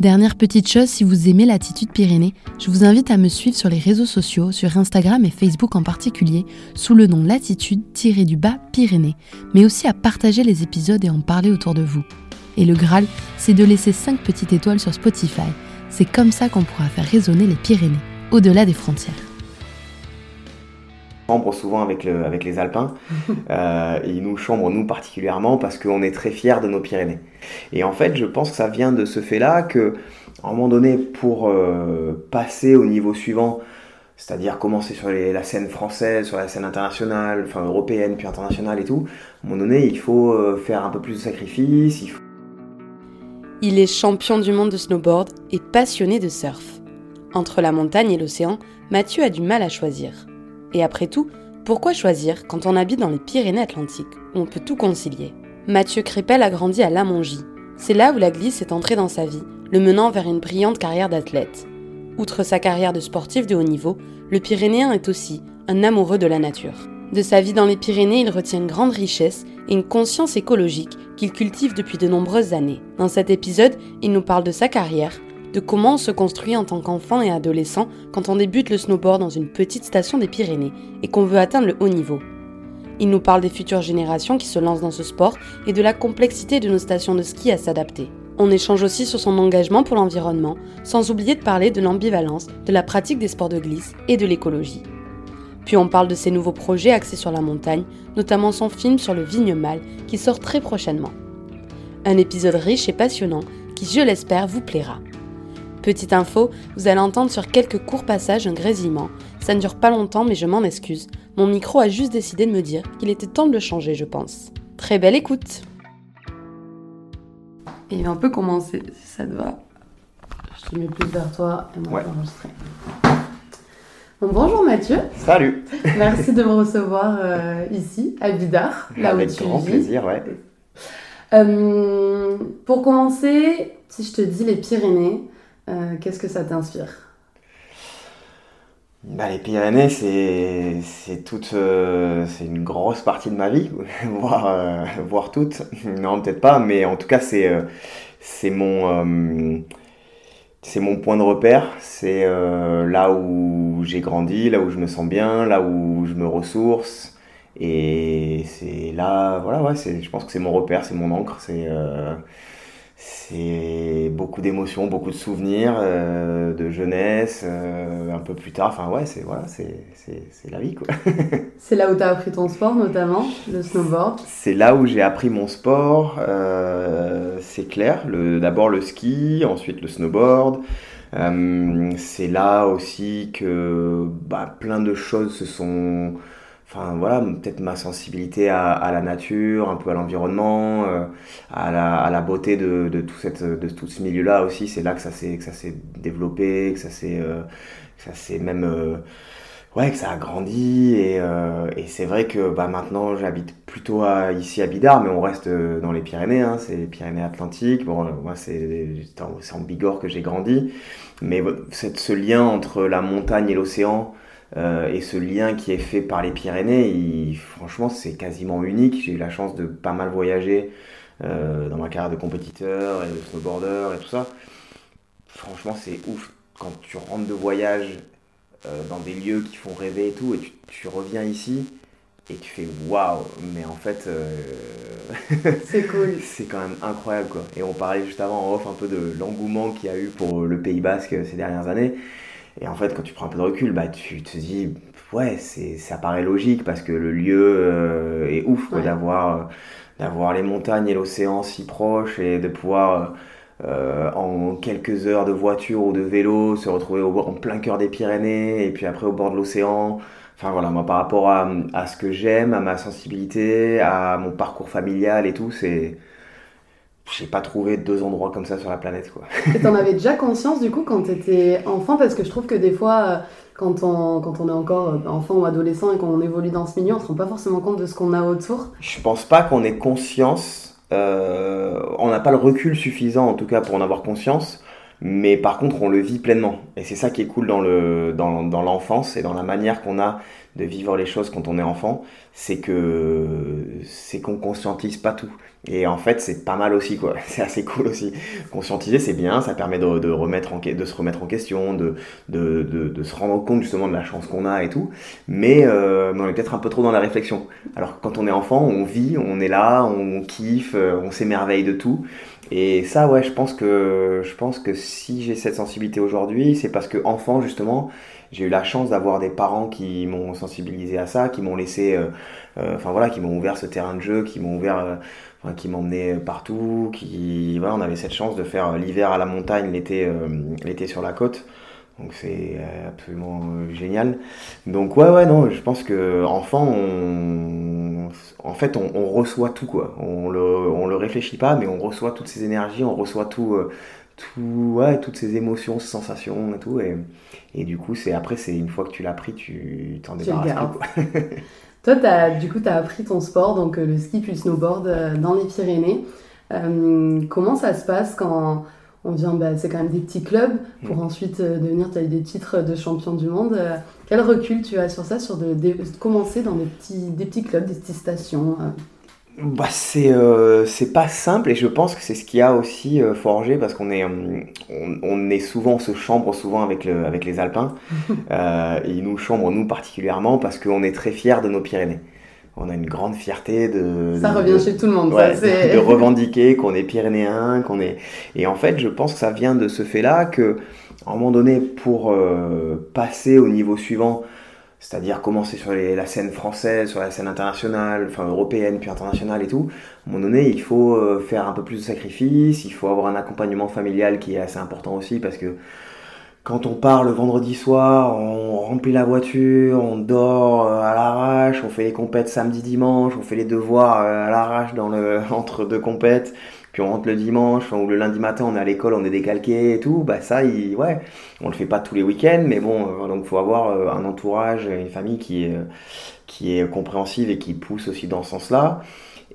Dernière petite chose, si vous aimez l'attitude Pyrénées, je vous invite à me suivre sur les réseaux sociaux, sur Instagram et Facebook en particulier, sous le nom Latitude-du-bas Pyrénées, mais aussi à partager les épisodes et en parler autour de vous. Et le Graal, c'est de laisser 5 petites étoiles sur Spotify. C'est comme ça qu'on pourra faire résonner les Pyrénées, au-delà des frontières chambre souvent avec, le, avec les Alpins. Euh, et ils nous chambrent, nous particulièrement, parce qu'on est très fiers de nos Pyrénées. Et en fait, je pense que ça vient de ce fait-là que, à un moment donné, pour euh, passer au niveau suivant, c'est-à-dire commencer sur la scène française, sur la scène internationale, enfin européenne, puis internationale et tout, à un moment donné, il faut euh, faire un peu plus de sacrifices. Il, il est champion du monde de snowboard et passionné de surf. Entre la montagne et l'océan, Mathieu a du mal à choisir. Et après tout, pourquoi choisir quand on habite dans les Pyrénées-Atlantiques, où on peut tout concilier Mathieu Crépel a grandi à Lamongie. C'est là où la glisse est entrée dans sa vie, le menant vers une brillante carrière d'athlète. Outre sa carrière de sportif de haut niveau, le Pyrénéen est aussi un amoureux de la nature. De sa vie dans les Pyrénées, il retient une grande richesse et une conscience écologique qu'il cultive depuis de nombreuses années. Dans cet épisode, il nous parle de sa carrière, de comment on se construit en tant qu'enfant et adolescent quand on débute le snowboard dans une petite station des Pyrénées et qu'on veut atteindre le haut niveau. Il nous parle des futures générations qui se lancent dans ce sport et de la complexité de nos stations de ski à s'adapter. On échange aussi sur son engagement pour l'environnement, sans oublier de parler de l'ambivalence, de la pratique des sports de glisse et de l'écologie. Puis on parle de ses nouveaux projets axés sur la montagne, notamment son film sur le Vignemal qui sort très prochainement. Un épisode riche et passionnant qui, je l'espère, vous plaira. Petite info, vous allez entendre sur quelques courts passages un grésillement. Ça ne dure pas longtemps, mais je m'en excuse. Mon micro a juste décidé de me dire qu'il était temps de le changer, je pense. Très belle écoute Et on peut commencer, si ça te va. Je te mets plus vers toi et moi ouais. enregistrer. Bon, bonjour Mathieu. Salut. Merci de me recevoir euh, ici, à Bidart, là Avec où tu grand plaisir, ouais. Euh, pour commencer, si je te dis les Pyrénées, euh, qu'est-ce que ça t'inspire? Bah, les Pyrénées, c'est toute euh, c'est une grosse partie de ma vie, voire euh, voire toute. Non, peut-être pas, mais en tout cas c'est c'est mon c'est mon point de repère. C'est là où j'ai grandi, là où je me sens bien, là où je me ressource. Et c'est là, voilà, ouais, je pense que c'est mon repère, c'est mon encre, c'est c'est beaucoup d'émotions, beaucoup de souvenirs euh, de jeunesse, euh, un peu plus tard. Enfin, ouais, c'est voilà, c'est la vie, quoi. c'est là où tu as appris ton sport, notamment, le snowboard C'est là où j'ai appris mon sport, euh, c'est clair. D'abord le ski, ensuite le snowboard. c'est là aussi que bah, plein de choses se sont enfin voilà, peut-être ma sensibilité à, la nature, un peu à l'environnement, euh, à, la, beauté de, tout, cette, de tout ce milieu-là aussi. C'est là que ça s'est, que ça s'est développé, que ça s'est, euh, ça s'est même, euh, ouais, que ça a grandi. Et, c'est vrai que bah, maintenant j'habite plutôt ici à Bidart, mais on reste dans les Pyrénées, hein, c'est les Pyrénées-Atlantiques. Bon, moi c'est, c'est en Bigorre que j'ai grandi, mais ce lien entre la montagne et l'océan et ce lien qui est fait par les Pyrénées, franchement, c'est quasiment unique. J'ai eu la chance de pas mal voyager dans ma carrière de compétiteur et de snowboarder et tout ça. Franchement, c'est ouf quand tu rentres de voyage dans des lieux qui font rêver et tout, et tu reviens ici et tu fais waouh, mais en fait, euh, c'est cool. c'est quand même incroyable quoi. Et on parlait juste avant en off un peu de l'engouement qu'il y a eu pour le Pays Basque ces dernières années. Et en fait, quand tu prends un peu de recul, bah, tu te dis, ouais, c'est, ça paraît logique parce que le lieu euh, est ouf d'avoir, d'avoir les montagnes et l'océan si proches et de pouvoir. Euh, en quelques heures de voiture ou de vélo, se retrouver au, en plein cœur des Pyrénées et puis après au bord de l'océan, Enfin voilà, moi par rapport à, à ce que j'aime, à ma sensibilité, à mon parcours familial et tout, c'est. J'ai pas trouvé deux endroits comme ça sur la planète quoi. Et t'en avais déjà conscience du coup quand t'étais enfant? Parce que je trouve que des fois, euh, quand on, quand on est encore euh, enfant ou adolescent et qu'on évolue dans ce milieu, on se rend pas forcément compte de ce qu'on a autour. Je pense pas qu'on ait conscience. Euh, on n'a pas le recul suffisant en tout cas pour en avoir conscience mais par contre on le vit pleinement. Et c'est ça qui est cool dans le dans, l'enfance et dans la manière qu'on a de vivre les choses quand on est enfant c'est que c'est qu'on conscientise pas tout. Et en fait c'est pas mal aussi quoi. C'est assez cool aussi. Conscientiser c'est bien. Ça permet de, remettre en, de se remettre en question de de, de, se rendre compte justement de la chance qu'on a et tout. Mais, euh, mais on est peut-être un peu trop dans la réflexion. Alors quand on est enfant on vit on est là on kiffe on s'émerveille de tout et ça, ouais, je pense que, je pense que si j'ai cette sensibilité aujourd'hui, c'est parce que enfant, justement, j'ai eu la chance d'avoir des parents qui m'ont sensibilisé à ça, qui m'ont laissé, euh, euh, enfin voilà, qui m'ont ouvert ce terrain de jeu, qui m'ont ouvert, euh, enfin, qui m'emmenaient partout, qui, voilà, on avait cette chance de faire l'hiver à la montagne, l'été, l'été sur la côte. Donc c'est absolument génial. Donc ouais, ouais, non, je pense que enfant, on, en fait, on, reçoit tout quoi. On le, on le réfléchit pas, mais on reçoit toutes ces énergies, on reçoit tout, tout, ouais, toutes ces émotions, ces sensations et tout. Et, et du coup, c'est après, c'est une fois que tu l'as pris, tu t'en débarrasses Toi, as, du coup, tu as appris ton sport, donc euh, le ski puis le snowboard euh, dans les Pyrénées. Euh, comment ça se passe quand on vient, bah, c'est quand même des petits clubs, pour mm. ensuite devenir, tu as eu des titres de champion du monde. quel recul tu as sur ça, sur de, de, commencer dans des petits, des petits clubs, des petites stations bah, c'est euh, c'est pas simple et je pense que c'est ce qui a aussi euh, forgé parce qu'on est euh, on, on, est souvent on se chambre souvent avec le avec les alpins euh, et ils nous chambrent nous particulièrement parce qu'on est très fiers de nos Pyrénées on a une grande fierté de ça revient chez tout le monde ouais, de, de, revendiquer qu'on est pyrénéen qu'on est et en fait je pense que ça vient de ce fait là que à un moment donné pour euh, passer au niveau suivant c'est-à-dire commencer sur la scène française, sur la scène internationale, enfin européenne, puis internationale et tout. À un moment donné, il faut euh, faire un peu plus de sacrifices, il faut avoir un accompagnement familial qui est assez important aussi parce que quand on part le vendredi soir, on remplit la voiture, on dort euh, à l'arrache, on fait les compètes samedi dimanche, on fait les devoirs euh, à l'arrache dans le entre deux compètes puis on rentre le dimanche ou le lundi matin on est à l'école on est décalqué et tout bah ça il, ouais on le fait pas tous les week-ends mais bon euh, donc faut avoir un entourage une famille qui est qui est compréhensive et qui pousse aussi dans ce sens là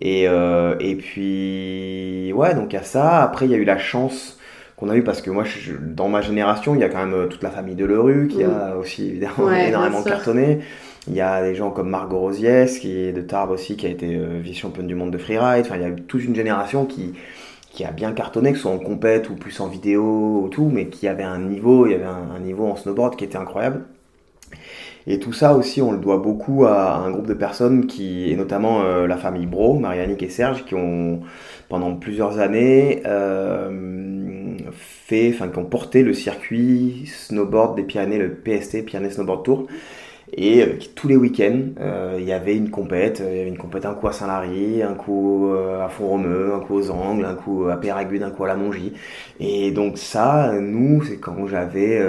et euh, et puis ouais donc à ça. Après il y a eu la chance qu'on a eu parce que moi je, dans ma génération il y a quand même toute la famille de Leroux qui a aussi évidemment énormément cartonné il y a des gens comme Margot Rosiès, qui est de Tarbes aussi, qui a été euh, vice-championne du monde de freeride. Enfin, il y a eu toute une génération qui, qui a bien cartonné, que ce soit en compète ou plus en vidéo ou tout, mais qui avait un niveau, il y avait un, niveau en snowboard qui était incroyable. Et tout ça aussi, on le doit beaucoup à, un groupe de personnes qui, et notamment euh, la famille Bro, Marianique et Serge, qui ont pendant plusieurs années euh, fait, enfin qui ont porté le circuit snowboard des Pyrénées, le PST, Pyrénées Snowboard Tour, et euh, tous les week-ends, euh, il y avait une compète. Il y avait une compète un coup à Saint-Lary, un coup euh, à Font-Romeu, un coup aux Angles, un coup à Péragude, un coup à la Mongie. Et donc ça, nous, c'est quand j'avais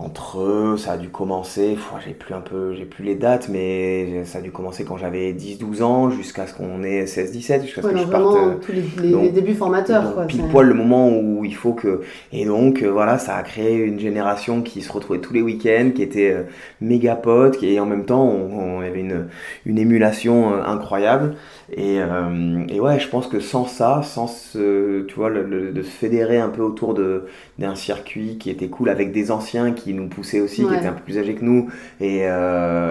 entre eux, ça a dû commencer, j'ai plus un peu, j'ai plus les dates, mais ça a dû commencer quand j'avais 10-12 ans jusqu'à ce qu'on ait 16-17, jusqu'à ce que je parte. Euh, tous les, débuts formateurs, quoi. Pile poil le moment où il faut que. Et donc, euh, voilà, ça a créé une génération qui se retrouvait tous les week-ends, qui était euh, méga potes, et en même temps, on, avait une, une émulation incroyable. Et, et, ouais, je pense que sans ça, sans ce, tu vois, le, de se fédérer un peu autour d'un circuit qui était cool avec des anciens qui qui nous poussaient aussi, qui étaient un peu plus âgés que nous et,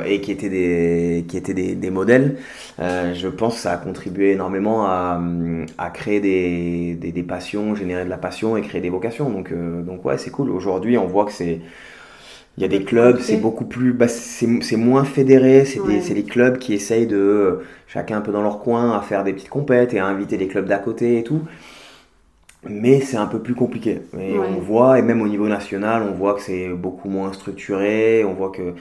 et qui étaient des, qui étaient des, des modèles. je pense que ça a contribué énormément à, à créer des, des, des, passions, générer de la passion et créer des vocations. Donc, donc ouais, c'est cool. Aujourd'hui, on voit que c'est il y a des clubs, c'est beaucoup plus, bah, c'est moins fédéré, c'est ouais. des clubs qui essayent de, chacun un peu dans leur coin, à faire des petites compètes et à inviter les clubs d'à côté et tout. Mais c'est un peu plus compliqué. Et on voit, et même au niveau national, on voit que c'est beaucoup moins structuré, on voit que...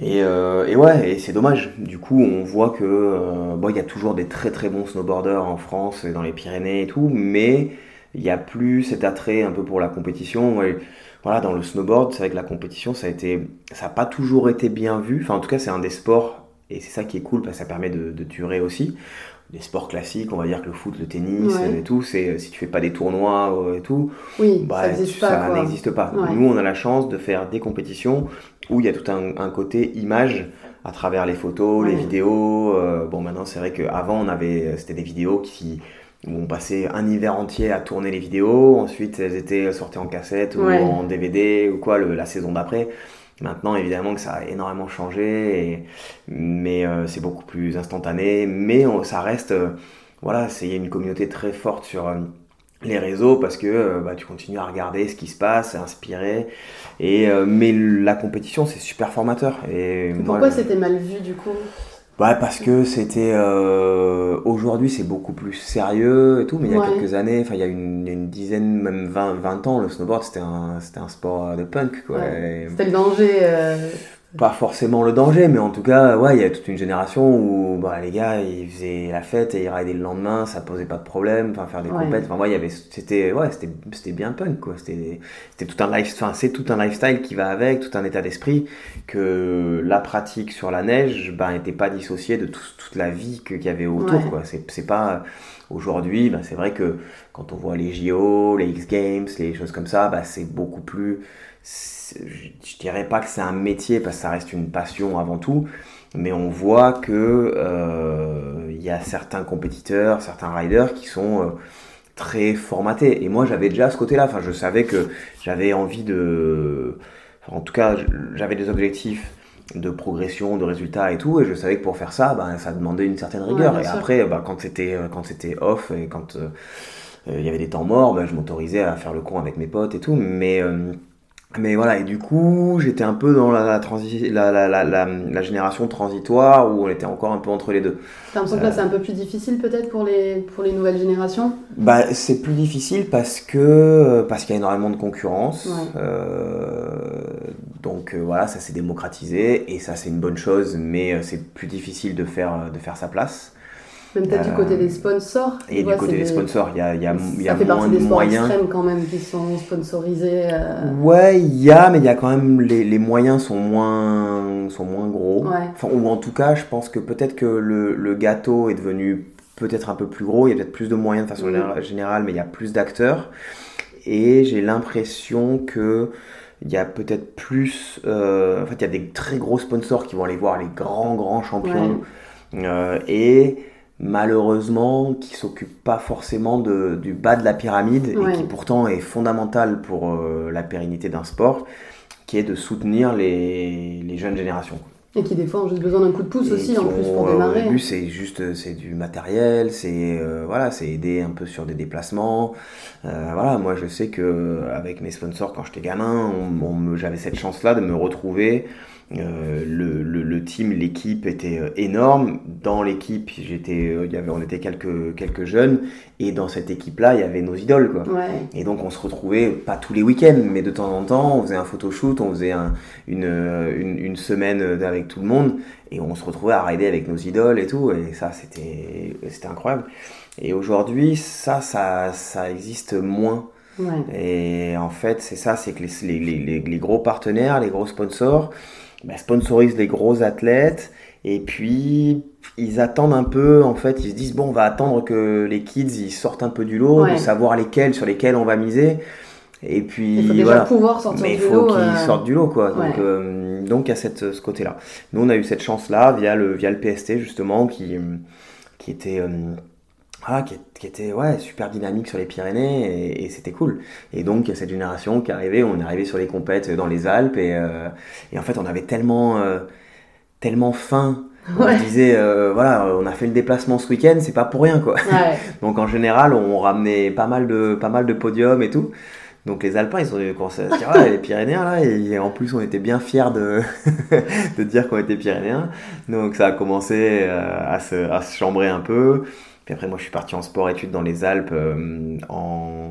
Et, euh, et ouais, et c'est dommage. Du coup, on voit que euh, bon, il y a toujours des très très bons snowboarders en France et dans les Pyrénées et tout, mais il n'y a plus cet attrait un peu pour la compétition voilà, dans le snowboard, c'est vrai que la compétition, ça a été, ça n'a pas toujours été bien vu. Enfin, en tout cas, c'est un des sports, et c'est ça qui est cool, parce que ça permet de, de durer aussi. Les sports classiques, on va dire que le foot, le tennis et tout, c'est si tu fais pas des tournois euh, et tout, oui, bah, ça n'existe pas. Nous, on a la chance de faire des compétitions où il y a tout un, un côté image à travers les photos, les vidéos. Euh, bon, maintenant, c'est vrai qu'avant, on avait, c'était des vidéos qui où on passait un hiver entier à tourner les vidéos, ensuite elles étaient sorties en cassette ou en DVD ou quoi la saison d'après. Maintenant, évidemment que ça a énormément changé, mais euh, c'est beaucoup plus instantané, mais ça reste, euh, voilà, il y a une communauté très forte sur euh, les réseaux parce que bah, tu continues à regarder ce qui se passe, à inspirer, et, mais la compétition c'est super formateur. Et, pourquoi c'était mal vu du coup? Ouais, parce que c'était. Euh, Aujourd'hui, c'est beaucoup plus sérieux et tout, mais il y a quelques années, enfin, il y a une, une, dizaine, même 20, 20 ans, le snowboard, c'était un, un sport de punk, quoi. C'était le danger. Euh pas forcément le danger, mais en tout cas, ouais, il y a toute une génération où bah, les gars, ils faisaient la fête et ils ridaient le lendemain, ça posait pas de problème, enfin faire des ouais. compètes, enfin ouais, il y avait, c'était, ouais, c'était, c'était bien punk quoi, c'était, c'était tout un life, enfin c'est tout un lifestyle qui va avec, tout un état d'esprit que la pratique sur la neige, ben, n'était pas dissociée de toute la vie qu'il y avait autour quoi. C'est, c'est pas aujourd'hui, ben, c'est vrai que quand on voit les JO, les X Games, les choses comme ça, ben, c'est beaucoup plus je dirais pas que c'est un métier parce que ça reste une passion avant tout, mais on voit que euh, il y a certains compétiteurs, certains riders qui sont euh, très formatés. Et moi, j'avais déjà ce côté-là. Enfin, je savais que j'avais envie de, en tout cas, j'avais des objectifs de progression, de résultats et tout, et je savais que pour faire ça, ben, ça demandait une certaine rigueur. et après, ben, quand c'était euh, quand c'était off et quand il y avait des temps morts, ben, je m'autorisais à faire le con avec mes potes et tout, mais mais voilà, et du coup, j'étais un peu dans la, la, la, la, la, génération transitoire où on était encore un peu entre les deux. T'as l'impression que là, c'est un peu plus difficile peut-être pour les, pour les nouvelles générations? Bah, C'est plus difficile parce que parce qu'il y a énormément de concurrence. Euh, donc euh, voilà, ça s'est démocratisé et ça, c'est une bonne chose, mais euh, c'est plus difficile de faire, de faire sa place. Même peut-être du côté des sponsors. Et du côté des, sponsors, il y a, y a, y a fait moins de moyens. extrêmes quand même qui sont sponsorisés. Euh... Ouais, il y a, mais il y a quand même les, les, moyens sont moins, sont moins gros. Ouais. Enfin, ou en tout cas, je pense que peut-être que le, le, gâteau est devenu peut-être un peu plus gros. Il y a peut-être plus de moyens de façon mmh. générale, mais il y a plus d'acteurs. Et j'ai l'impression que il y a peut-être plus. Euh, en fait, il y a des très gros sponsors qui vont aller voir les grands, grands champions. Ouais. Euh, et malheureusement qui s'occupe pas forcément de, du bas de la pyramide ouais. et qui pourtant est fondamental pour euh, la pérennité d'un sport, qui est de soutenir les, les, jeunes générations. Et qui des fois ont juste besoin d'un coup de pouce et aussi en plus pour démarrer. Au début c'est juste c'est du matériel, c'est euh, voilà c'est aider un peu sur des déplacements. Euh, voilà moi je sais que avec mes sponsors quand j'étais gamin, on, on j'avais cette chance là de me retrouver euh, le, le, le, team, l'équipe était euh, énorme. Dans l'équipe, j'étais, euh, il y avait, on était quelques, quelques jeunes, et dans cette équipe-là, il y avait nos idoles, quoi. Ouais. Et donc, on se retrouvait pas tous les week-ends, mais de temps en temps, on faisait un photoshoot, on faisait un, une, une, une, semaine avec tout le monde, et on se retrouvait à rider avec nos idoles et tout, et ça, c'était, c'était incroyable. Et aujourd'hui, ça, ça, ça existe moins. Ouais. Et en fait, c'est ça, c'est que les, les, les, les, gros partenaires, les gros sponsors, bah, sponsorisent les gros athlètes et puis ils attendent un peu en fait ils se disent bon on va attendre que les kids ils sortent un peu du lot ouais. de savoir lesquels sur lesquels on va miser et puis il faut déjà voilà pouvoir sortir mais il faut qu'ils euh... sortent du lot quoi ouais. donc euh, donc il y a cette ce côté là nous on a eu cette chance là via le via le PST justement qui qui était euh, voilà, qui, qui, était ouais, super dynamique sur les Pyrénées et, et c'était cool. Et donc cette génération qui arrivait, on est arrivé sur les compètes dans les Alpes et, euh, et en fait on avait tellement, euh, tellement faim. On disait, euh, voilà, on a fait le déplacement ce week-end, c'est pas pour rien quoi. Ouais. donc en général, on ramenait pas mal de, pas mal de podiums et tout. Donc les Alpins, ils ont commencé à se dire, ah, les Pyrénéens là, et en plus on était bien fiers de, de dire qu'on était Pyrénéens. Donc ça a commencé à se, à se chambrer un peu. Puis après, moi, je suis parti en sport-études dans les Alpes euh, en.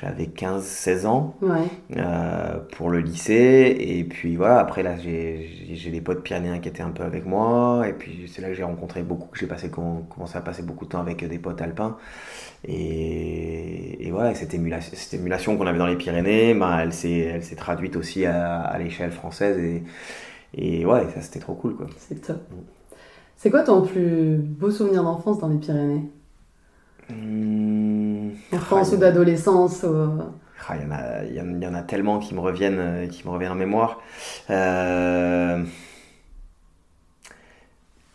J'avais 15-16 ans Ouais. euh, pour le lycée. Et puis voilà, après, là, j'ai des potes pyrénéens qui étaient un peu avec moi. Et puis c'est là que j'ai rencontré beaucoup, que j'ai passé, commencé à passer beaucoup de temps avec des potes alpins. Et, et voilà, cette émulation, cette émulation qu'on avait dans les Pyrénées, ben, elle s'est traduite aussi à, à l'échelle française. Et, et ouais, ça c'était trop cool quoi. C'est top. C'est quoi ton plus beau souvenir d'enfance dans les Pyrénées? Mmh. Enfance Ah, ou d'adolescence ou... Ah, il y en a, il y en- il y en a tellement qui me reviennent, euh, qui me reviennent en mémoire. Euh,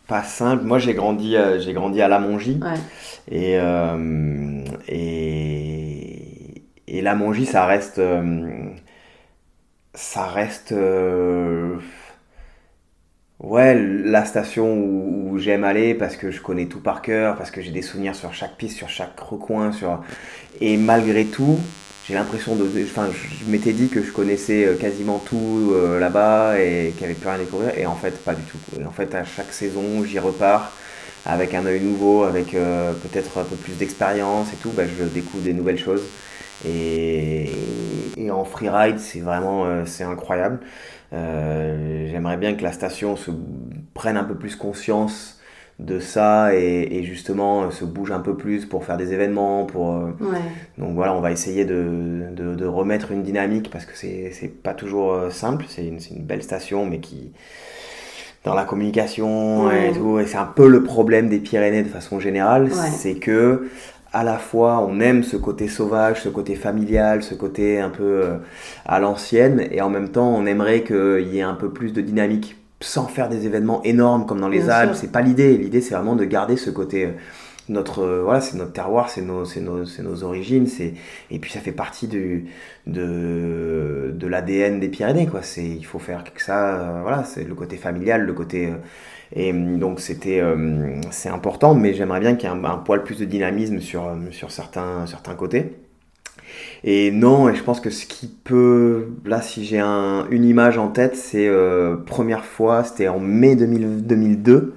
Pas simple. Moi, j'ai grandi, euh, j'ai grandi à La Mongie. Ouais. Et, euh, et, et La Mongie, ça reste, euh, ça reste, euh, ouais, la station où, où j'aime aller parce que je connais tout par cœur, parce que j'ai des souvenirs sur chaque piste, sur chaque recoin, sur, et malgré tout, j'ai l'impression de, enfin, je, m'étais dit que je connaissais euh, quasiment tout euh, là-bas et qu'il n'y avait plus rien à découvrir, et en fait, pas du tout. Et en fait, à chaque saison, j'y repars avec un œil nouveau, avec euh, peut-être un peu plus d'expérience et tout, bah, je découvre des nouvelles choses. Et, et en freeride, c'est vraiment euh, c'est incroyable. Euh, J'aimerais bien que la station se prenne un peu plus conscience de ça et, et justement euh, se bouge un peu plus pour faire des événements, pour, euh, Ouais. donc voilà, on va essayer de, de, de remettre une dynamique parce que c'est pas toujours simple. C'est une, belle station, mais qui, dans la communication Ouais. et tout, et c'est un peu le problème des Pyrénées de façon générale, Ouais. c'est que à la fois on aime ce côté sauvage, ce côté familial, ce côté un peu euh, à l'ancienne, et en même temps on aimerait qu'il y ait un peu plus de dynamique sans faire des événements énormes comme dans les Bien Alpes. C'est pas l'idée. L'idée c'est vraiment de garder ce côté. euh, notre euh, voilà c'est notre terroir c'est nos c'est nos, c'est nos origines c'est et puis ça fait partie du de de l'ADN des Pyrénées quoi c'est il faut faire que ça euh, voilà c'est le côté familial le côté euh, et hum, donc c'était euh, c'est important mais j'aimerais bien qu'il y ait un, un poil plus de dynamisme sur euh, sur certains certains côtés et non et je pense que ce qui peut là si j'ai un, une image en tête c'est euh, première fois c'était en mai 2000 2002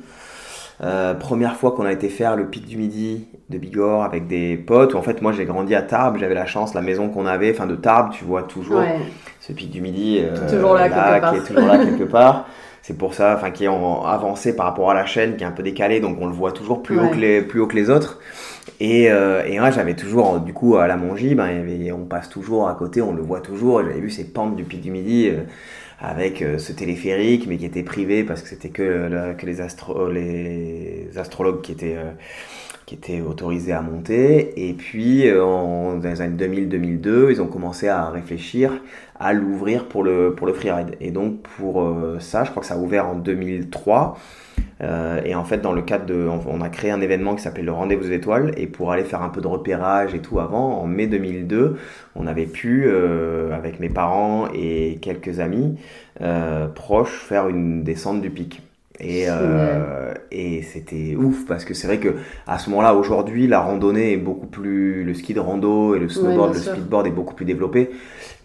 euh, première fois qu'on a été faire le pic du midi de Bigorre avec des potes. Où en fait, moi j'ai grandi à Tarbes, j'avais la chance, la maison qu'on avait, enfin de Tarbes, tu vois toujours Ouais. ce pic du midi euh, toujours là, part. qui est toujours là quelque part. C'est pour ça, enfin qui est en avancé par rapport à la chaîne, qui est un peu décalé, donc on le voit toujours plus haut que les plus haut que les autres. Et, euh, et moi j'avais toujours, du coup à la Mongie, ben, avait- on passe toujours à côté, on le voit toujours. J'avais vu ces pentes du pic du midi. euh, avec euh, ce téléphérique, mais qui était privé parce que c'était que, que les, astro les astrologues qui étaient, euh, qui étaient autorisés à monter. Et puis, euh, en, dans les années 2000-2002, ils ont commencé à réfléchir à l'ouvrir pour le, pour le freeride. Et donc, pour euh, ça, je crois que ça a ouvert en 2003. Euh, et en fait, dans le cadre de. On, a créé un événement qui s'appelait le Rendez-vous des Étoiles. Et pour aller faire un peu de repérage et tout avant, en mai 2002, on avait pu, avec mes parents et quelques amis proches, faire une descente du pic. Et, euh, et c'était ouf parce que c'est vrai que à ce moment-là, aujourd'hui, la randonnée est beaucoup plus. Le ski de rando et le snowboard, le speedboard est beaucoup plus développé.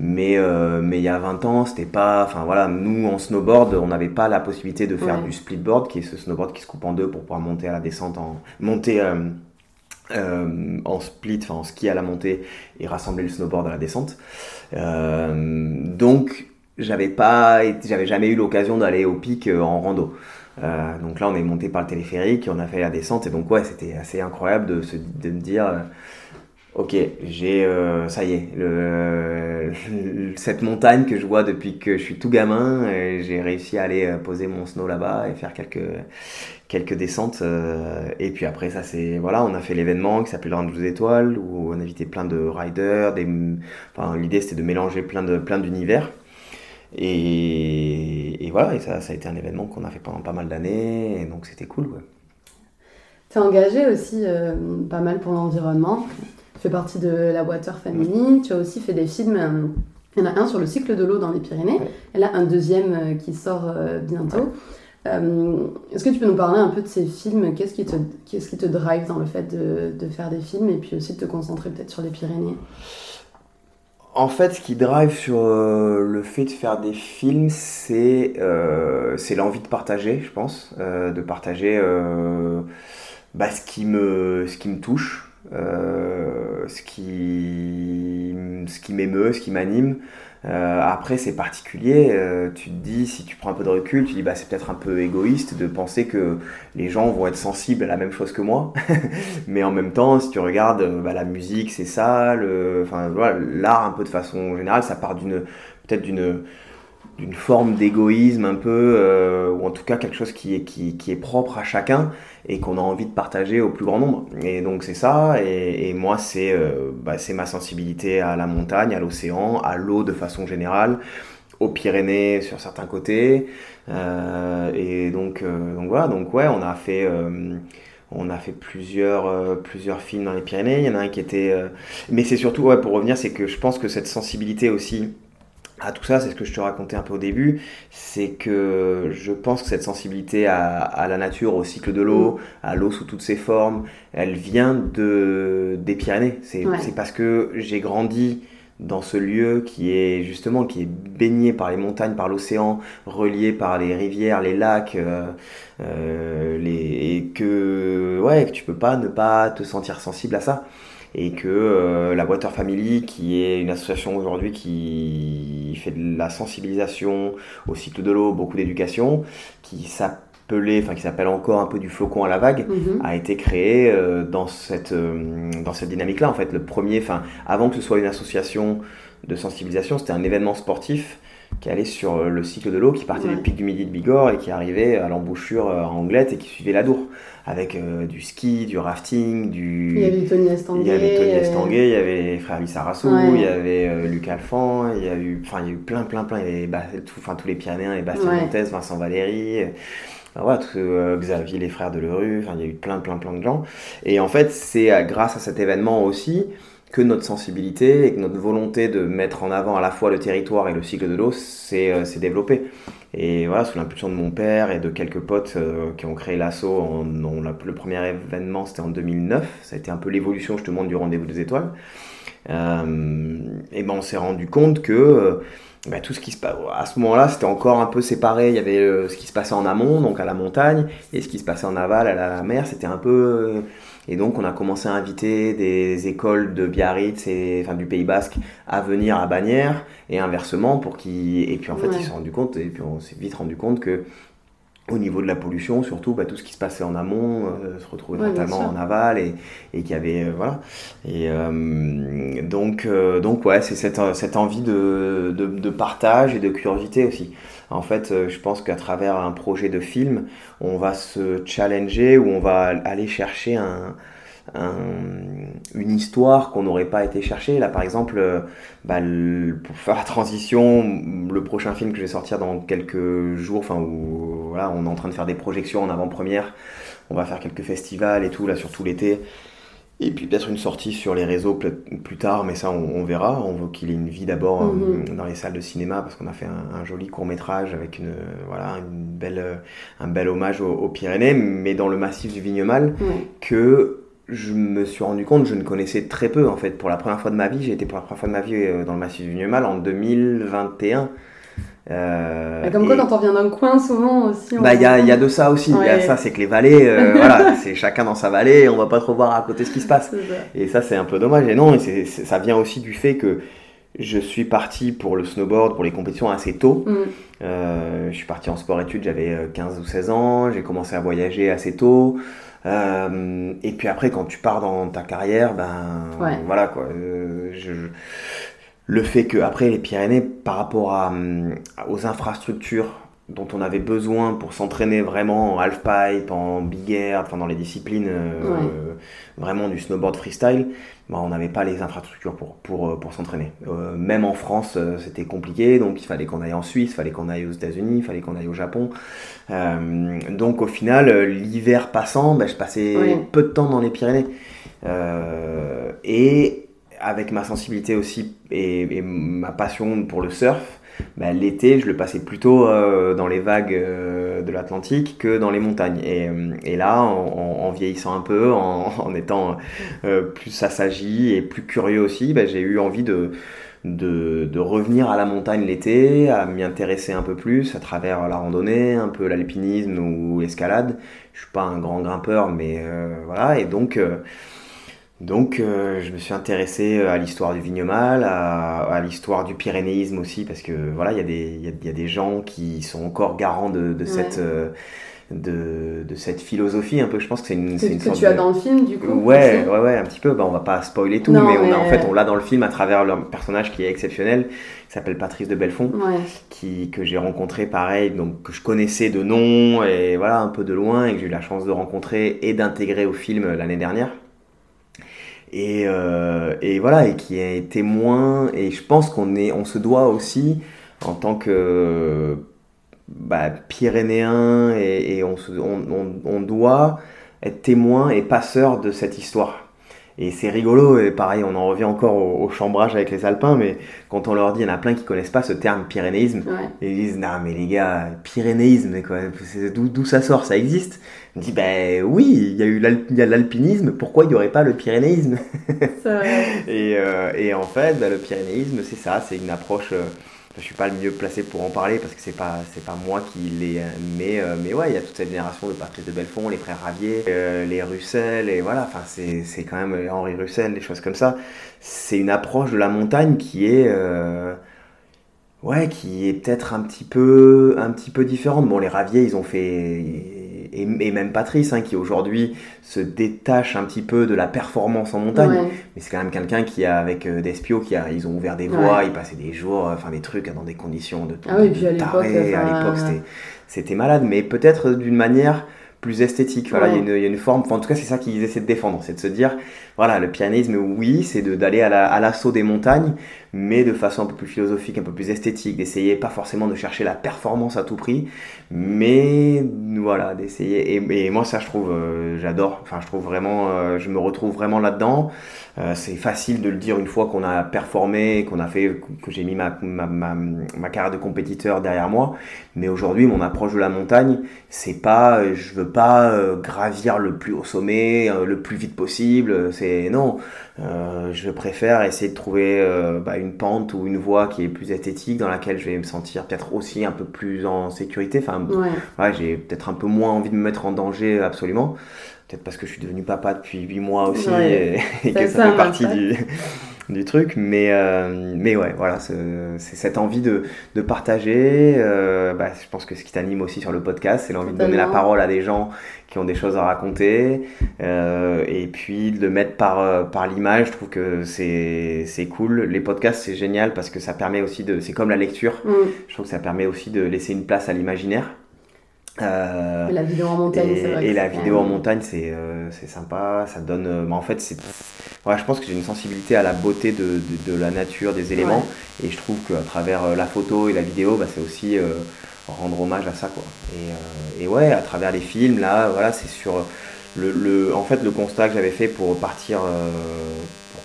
Mais, euh, mais il y a 20 ans, c'était pas. Enfin voilà, nous en snowboard, on n'avait pas la possibilité de faire Ouais. du splitboard, qui est ce snowboard qui se coupe en deux pour pouvoir monter à la descente en. monter. euh, euh, en split, enfin en ski à la montée et rassembler le snowboard à la descente. Donc j'avais pas, j'avais jamais eu l'occasion d'aller au pic en rando. Euh, donc là on est monté par le téléphérique, on a fait la descente. Et donc ouais c'était assez incroyable de, se, de me dire euh, ok j'ai euh, ça y est cette montagne que je vois depuis que je suis tout gamin j'ai réussi à aller poser mon snow là-bas et faire quelques quelques descentes et puis après ça c'est voilà on a fait l'événement qui s'appelle le Rendez-vous des étoiles où on a invité plein de riders des enfin l'idée c'était de mélanger plein de plein d'univers et, et voilà et ça ça a été un événement qu'on a fait pendant pas mal d'années et donc c'était cool ouais. Tu es engagé aussi euh, pas mal pour l'environnement. Tu fais partie de la Water Family. Tu as aussi fait des films. euh, il y en a un sur le cycle de l'eau dans les Pyrénées. Ouais. Et là, un deuxième euh, qui sort euh, bientôt. Est-ce que tu peux nous parler un peu de ces films? Qu'est-ce qui, te, qu'est-ce qui te drive dans le fait de, de faire des films et puis aussi de te concentrer peut-être sur les Pyrénées? En fait, ce qui drive sur euh, le fait de faire des films, c'est euh, l'envie de partager, je pense, euh, de partager bah, ce qui me, ce qui me touche, ce qui m'émeut, ce qui m'anime. Euh, après, c'est particulier. euh, tu te dis, si tu prends un peu de recul, tu dis, bah, c'est peut-être un peu égoïste de penser que les gens vont être sensibles à la même chose que moi. Mais en même temps, si tu regardes euh, bah, la musique, c'est ça, enfin, l'art un peu de façon générale, ça part d'une, peut-être d'une, d'une forme d'égoïsme un peu, euh, ou en tout cas quelque chose qui est, qui, qui est propre à chacun et qu'on a envie de partager au plus grand nombre. Et donc c'est ça, et, et moi c'est, euh, bah, ma sensibilité à la montagne, à l'océan, à l'eau de façon générale, aux Pyrénées sur certains côtés. Euh, et donc, euh, donc voilà, donc ouais, on a fait, euh, on a fait plusieurs, euh, plusieurs films dans les Pyrénées. Il y en a un qui était, euh, mais c'est surtout, ouais, pour revenir, c'est que je pense que cette sensibilité aussi à tout ça, c'est ce que je te racontais un peu au début, c'est que je pense que cette sensibilité à, à la nature, au cycle de l'eau, à l'eau sous toutes ses formes, elle vient de, des Pyrénées. C'est Ouais. parce que j'ai grandi dans ce lieu qui est justement qui est baigné par les montagnes, par l'océan, relié par les rivières, les lacs, euh, euh, les, et que ouais, que tu peux pas ne pas te sentir sensible à ça et que euh, la Water Family, qui est une association aujourd'hui qui fait de la sensibilisation au cycle de l'eau, beaucoup d'éducation, qui s'appelait, enfin qui s'appelle encore un peu du flocon à la vague, Mhm. a été créée euh, dans cette, euh, dans cette dynamique-là. En fait, le premier, enfin, avant que ce soit une association de sensibilisation, c'était un événement sportif qui allait sur euh, le cycle de l'eau, qui partait Ouais. du pic du Midi de Bigorre et qui arrivait à l'embouchure euh, à Anglette et qui suivait l'Adour, avec euh, du ski, du rafting, du... Il y avait Tony Estanguet. Il y avait Tony euh, Estanguet, il y avait les frères Lissarassou, Ouais. il y avait euh, Luc Alphand, il y a eu, enfin, il y a eu plein, plein, plein, il y avait Ba- tout- enfin, tous les Pyrénéens, les Bastien Ouais. Montes, Vincent Valéry, enfin, voilà, tout, Xavier, les frères de Lerue, enfin, il y a eu plein, plein, plein de gens. Et en fait, c'est grâce à cet événement aussi que notre sensibilité et que notre volonté de mettre en avant à la fois le territoire et le cycle de l'eau s'est euh, développée. Et voilà, sous l'impulsion de mon père et de quelques potes euh, qui ont créé l'assaut, le premier événement c'était en 2009, ça a été un peu l'évolution justement du rendez-vous des étoiles. Euh, et ben on s'est rendu compte que euh, ben, tout ce qui se passe à ce moment-là c'était encore un peu séparé. Il y avait ce qui se passait en amont, donc à la montagne, et ce qui se passait en aval, à la mer, c'était un peu. Et donc on a commencé à inviter des écoles de Biarritz et enfin du Pays Basque à venir à Bagnères et inversement pour qu'ils et puis en fait Ouais. ils se sont rendus compte et puis on s'est vite rendu compte que au niveau de la pollution, surtout bah, tout ce qui se passait en amont euh, se retrouvait Ouais, sûr. en aval et, et qu'il y avait euh, voilà et euh, donc donc ouais c'est cette, cette envie de, de, de partage et de curiosité aussi en fait euh, je pense qu'à travers un projet de film on va se challenger ou on va aller chercher un, un- une histoire qu'on n'aurait pas été chercher. Là, par exemple, euh, bah, pour faire la transition, le prochain film que je vais sortir dans quelques jours, enfin, où voilà, on est en train de faire des projections en avant-première, on va faire quelques festivals et tout, là, sur tout l'été. Et puis peut-être une sortie sur les réseaux plus tard, mais ça on, on verra. On veut qu'il ait une vie d'abord euh, Mhm. dans les salles de cinéma parce qu'on a fait un, un joli court métrage avec une voilà une belle euh, un bel hommage aux, aux Pyrénées, mais dans le massif du Vignemal Ouais. que je me suis rendu compte, je ne connaissais très peu en fait. Pour la première fois de ma vie, j'ai été pour la première fois de ma vie euh, dans le massif du Vignemal en 2021. Euh, Comme quoi, et- quand on vient d'un coin, souvent aussi. bah, il y a, y a de ça aussi. Il y a Ouais. ça, c'est que les vallées, euh, voilà, c'est chacun dans sa vallée, et on va pas trop voir à côté ce qui se passe. Ça. Et ça, c'est un peu dommage. Et non, et ça vient aussi du fait que je suis parti pour le snowboard, pour les compétitions assez tôt. Mm. Euh, je suis parti en sport-études, j'avais euh, 15 ou 16 ans, j'ai commencé à voyager assez tôt. Euh, et puis après, quand tu pars dans ta carrière, ben Ouais. voilà quoi. Euh, je- le fait que après les Pyrénées, par rapport à, hum, aux infrastructures dont on avait besoin pour s'entraîner vraiment en half-pipe, en big air, enfin dans les disciplines euh, vraiment du snowboard freestyle, bah, on n'avait pas les infrastructures pour, pour, euh, pour s'entraîner. Euh, même en France, c'était compliqué, donc il fallait qu'on aille en Suisse, il fallait qu'on aille aux États-Unis, il fallait qu'on aille au Japon. donc au final, l'hiver passant, bah, je passais peu de temps dans les Pyrénées. et avec ma sensibilité aussi et ma passion pour le surf, bah, l'été, je le passais plutôt euh, dans les vagues euh, de l'Atlantique que dans les montagnes. Et, euh, là, en, vieillissant un peu, en, étant plus assagi et plus curieux aussi, bah, j'ai eu envie de, de, de, revenir à la montagne l'été, à m'y intéresser un peu plus à travers la randonnée, un peu l'alpinisme ou l'escalade. Je suis pas un grand grimpeur, mais voilà. Et donc donc euh, je me suis intéressé euh, à l'histoire du vignomal, à, à l'histoire du pyrénéisme aussi, parce que voilà, il y, a des, y, a, y a des gens qui sont encore garants de, de cette... Euh, de, de, cette philosophie un peu. Je pense que c'est une, c'est une que tu as dans le film du coup ouais ouais ouais un petit peu. Bah, on va pas spoiler tout mais, on a, en fait on l'a dans le film à travers le personnage qui est exceptionnel qui s'appelle Patrice de Belfond ouais. qui que j'ai rencontré pareil donc que je connaissais de nom et voilà un peu de loin et que j'ai eu la chance de rencontrer et d'intégrer au film l'année dernière et, euh, et, voilà, et qui est témoin. Et je pense qu'on est, on se doit aussi, en tant que bah, Pyrénéen, et, on, se, on, doit être témoin et passeur de cette histoire. Et c'est rigolo, et pareil, on en revient encore au, chambrage avec les Alpins, mais quand on leur dit, il y en a plein qui connaissent pas ce terme pyrénéisme, et ils disent, non mais les gars, pyrénéisme, d'où ça sort, ça existe? On dit, ben oui, il y a eu l'alpinisme, pourquoi il n'y aurait pas le pyrénéisme? Et, euh, et, en fait, ben, le pyrénéisme, c'est ça, c'est une approche... Euh, je suis pas le mieux placé pour en parler parce que c'est pas c'est pas moi qui l'ai mais euh, mais ouais il y a toute cette génération de Patrice de Belfond les frères Ravier euh, les Russell et voilà. Enfin c'est c'est quand même euh, Henri Russell des choses comme ça. C'est une approche de la montagne qui est ouais qui est peut-être un petit peu un petit peu différente. Bon les Ravier ils ont fait et, même Patrice, hein, qui aujourd'hui se détache un petit peu de la performance en montagne. Mais c'est quand même quelqu'un qui a, avec euh, Despio, qui a, ils ont ouvert des voies, ils passaient des jours, enfin des trucs dans des conditions de, ah oui, puis à l'époque, c'était malade, mais peut-être d'une manière plus esthétique. Voilà, il, y a une, il, y a une, forme. en tout cas, c'est ça qu'ils essaient de défendre, c'est de se dire, voilà, le pianisme, oui, c'est d'aller à l'assaut des montagnes, mais de façon un peu plus philosophique, un peu plus esthétique, d'essayer pas forcément de chercher la performance à tout prix, mais voilà, d'essayer. Et, moi, ça, je trouve, euh, j'adore. Enfin, je trouve vraiment, euh, je me retrouve vraiment là-dedans. Euh, c'est facile de le dire une fois qu'on a performé, qu'on a fait, que j'ai mis ma, ma, ma, ma, carrière de compétiteur derrière moi. Mais aujourd'hui, mon approche de la montagne, c'est pas, je veux pas gravir le plus haut sommet, le plus vite possible. C'est non. Euh, je préfère essayer de trouver bah, une pente ou une voie qui est plus esthétique, dans laquelle je vais me sentir peut-être aussi un peu plus en sécurité. Enfin, ouais. ouais j'ai peut-être un peu moins envie de me mettre en danger absolument. Peut-être parce que je suis devenu papa depuis 8 mois aussi ouais. et, et que ça, ça fait partie du, du truc. Mais, euh, mais ouais, voilà, c'est cette envie de, de partager. Euh, bah, je pense que ce qui t'anime aussi sur le podcast, c'est l'envie de donner la parole à des gens qui ont des choses à raconter. Euh, et puis de le mettre par, par l'image, je trouve que c'est cool. Les podcasts, c'est génial parce que ça permet aussi de. C'est comme la lecture. Mm. Je trouve que ça permet aussi de laisser une place à l'imaginaire. Euh, et la vidéo en montagne, c'est vrai. Et la vidéo en montagne, c'est euh, sympa, ça donne. Euh, en fait, c'est. Ouais, je pense que j'ai une sensibilité à la beauté de, de, de la nature, des éléments, ouais. et je trouve qu'à travers euh, la photo et la vidéo, bah, c'est aussi euh, rendre hommage à ça, quoi. Et, euh, et, ouais, à travers les films, là, voilà, c'est sur le, le, en fait, le constat que j'avais fait pour partir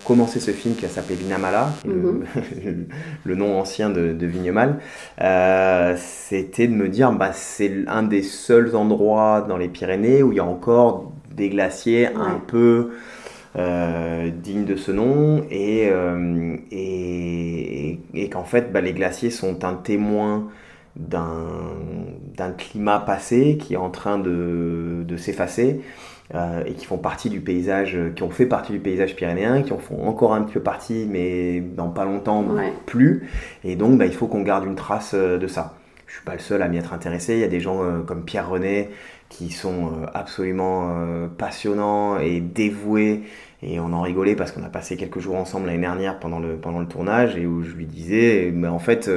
commencer ce film qui s'appelé Vinamala, qui est Mhm. le, le nom ancien de, de Vignemal, euh, c'était de me dire bah, c'est un des seuls endroits dans les Pyrénées où il y a encore des glaciers Ouais. un peu euh, dignes de ce nom et, euh, et, et qu'en fait bah, les glaciers sont un témoin d'un d'un climat passé qui est en train de, de s'effacer euh, et qui font partie du paysage, qui ont fait partie du paysage pyrénéen, qui en font encore un petit peu partie, mais dans pas longtemps Ouais. plus. Et donc, bah, il faut qu'on garde une trace euh, de ça. Je suis pas le seul à m'y être intéressé. Il y a des gens euh, comme Pierre René qui sont euh, absolument euh, passionnants et dévoués Et on en rigolait parce qu'on a passé quelques jours ensemble l'année dernière pendant le, pendant le tournage et où je lui disais, mais en fait,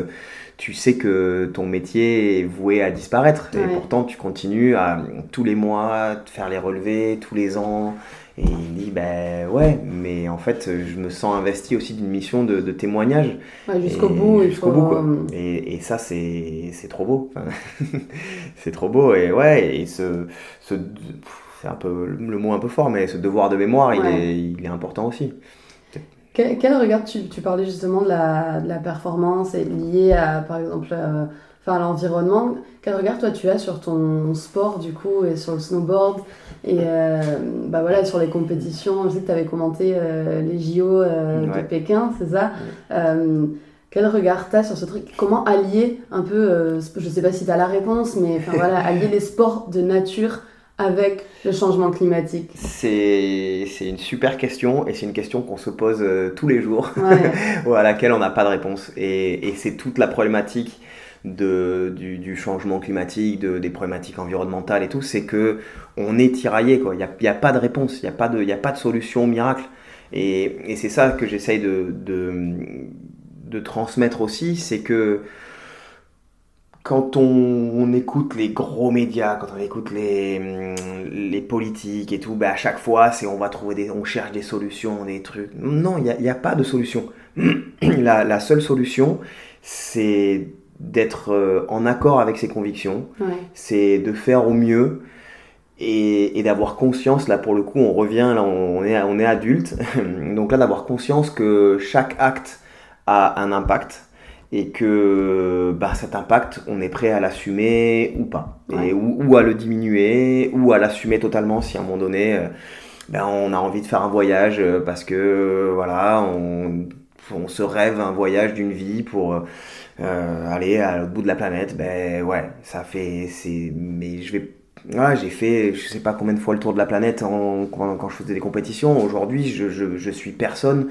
tu sais que ton métier est voué à disparaître. Et pourtant, tu continues à tous les mois faire les relevés, tous les ans. Et il dit, ben ouais, mais en fait, je me sens investi aussi d'une mission de, témoignage. jusqu'au bout. Jusqu'au bout, quoi. Euh, et, et ça, c'est trop beau. c'est trop beau. Et ouais, et ce, ce c'est un peu le mot un peu fort, mais ce devoir de mémoire, il, est, il est important aussi. Quel, regard tu, tu, parlais justement de la, de la performance et liée à, par exemple, euh, enfin, l'environnement. Quel regard toi tu as sur ton sport du coup et sur le snowboard et euh, bah voilà sur les compétitions? Je sais que tu avais commenté euh, les JO de Pékin, c'est ça? quel regard tu as sur ce truc? Comment allier un peu, je sais pas si tu as la réponse, mais enfin voilà, allier les sports de nature avec le changement climatique C'est une super question et c'est une question qu'on se pose tous les jours ou à laquelle on n'a pas de réponse. Et, et c'est toute la problématique de, du, changement climatique, de, des problématiques environnementales et tout, c'est que on est tiraillé. Il n'y a, y a, pas de réponse, il n'y a, pas de, a pas de solution miracle. Et, et c'est ça que j'essaye de, de, de, transmettre aussi, c'est que quand on, écoute les gros médias, quand on écoute les, les politiques et tout, ben à chaque fois, c'est on va trouver des, on cherche des solutions, des trucs. Non, il n'y a, pas de solution. la, la seule solution, c'est d'être euh, en accord avec ses convictions, c'est de faire au mieux et, d'avoir conscience, là pour le coup on revient, là on est, on est adulte, donc là d'avoir conscience que chaque acte a un impact et que bah, cet impact on est prêt à l'assumer ou pas, et, ou, à le diminuer ou à l'assumer totalement si à un moment donné euh, ben, on a envie de faire un voyage euh, parce que voilà on, on se rêve un voyage d'une vie pour euh, aller à l'autre bout de la planète, ben ouais, ça fait. c'est Mais je vais. Voilà, j'ai fait je sais pas combien de fois le tour de la planète en, quand, je faisais des compétitions. Aujourd'hui, je, je, je, suis personne